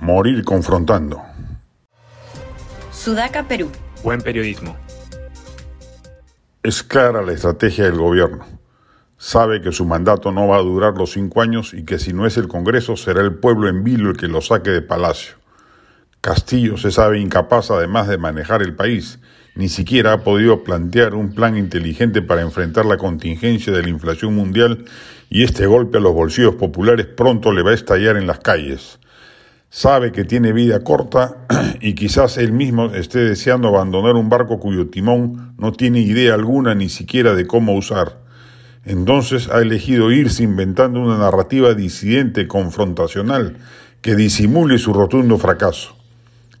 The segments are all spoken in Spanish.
morir confrontando. Sudaca, Perú. Buen periodismo. Es clara la estrategia del gobierno. Sabe que su mandato no va a durar los cinco años y que si no es el Congreso será el pueblo en vilo el que lo saque de palacio. Castillo se sabe incapaz además de manejar el país. Ni siquiera ha podido plantear un plan inteligente para enfrentar la contingencia de la inflación mundial y este golpe a los bolsillos populares pronto le va a estallar en las calles. Sabe que tiene vida corta y quizás él mismo esté deseando abandonar un barco cuyo timón no tiene idea alguna ni siquiera de cómo usar. Entonces ha elegido irse inventando una narrativa disidente, confrontacional, que disimule su rotundo fracaso.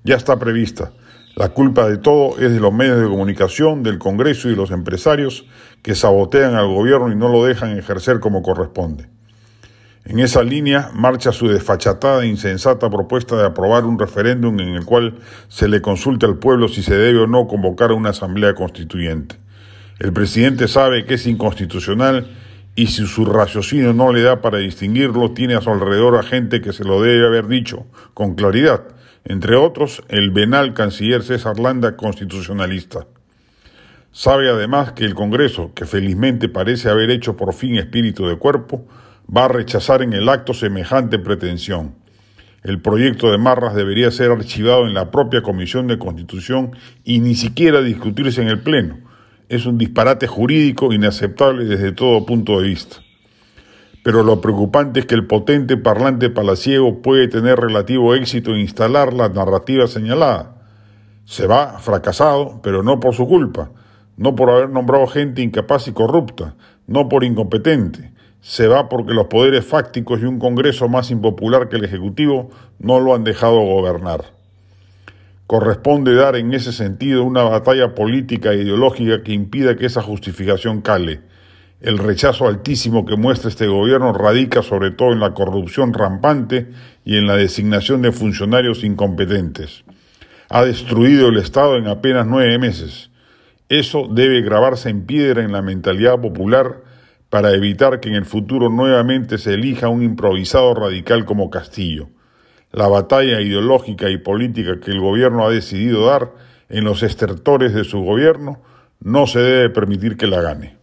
Ya está prevista. La culpa de todo es de los medios de comunicación, del Congreso y de los empresarios que sabotean al gobierno y no lo dejan ejercer como corresponde. En esa línea marcha su desfachatada e insensata propuesta de aprobar un referéndum en el cual se le consulte al pueblo si se debe o no convocar una asamblea constituyente. El presidente sabe que es inconstitucional y si su raciocinio no le da para distinguirlo, tiene a su alrededor a gente que se lo debe haber dicho con claridad, entre otros el venal canciller César Landa, constitucionalista. Sabe además que el Congreso, que felizmente parece haber hecho por fin espíritu de cuerpo, va a rechazar en el acto semejante pretensión. El proyecto de Marras debería ser archivado en la propia Comisión de Constitución y ni siquiera discutirse en el Pleno. Es un disparate jurídico inaceptable desde todo punto de vista. Pero lo preocupante es que el potente parlante palaciego puede tener relativo éxito en instalar la narrativa señalada. Se va fracasado, pero no por su culpa, no por haber nombrado gente incapaz y corrupta, no por incompetente, se va porque los poderes fácticos y un Congreso más impopular que el Ejecutivo no lo han dejado gobernar. Corresponde dar en ese sentido una batalla política e ideológica que impida que esa justificación cale. El rechazo altísimo que muestra este gobierno radica sobre todo en la corrupción rampante y en la designación de funcionarios incompetentes. Ha destruido el Estado en apenas nueve meses. Eso debe grabarse en piedra en la mentalidad popular para evitar que en el futuro nuevamente se elija un improvisado radical como Castillo. La batalla ideológica y política que el gobierno ha decidido dar en los estertores de su gobierno no se debe permitir que la gane.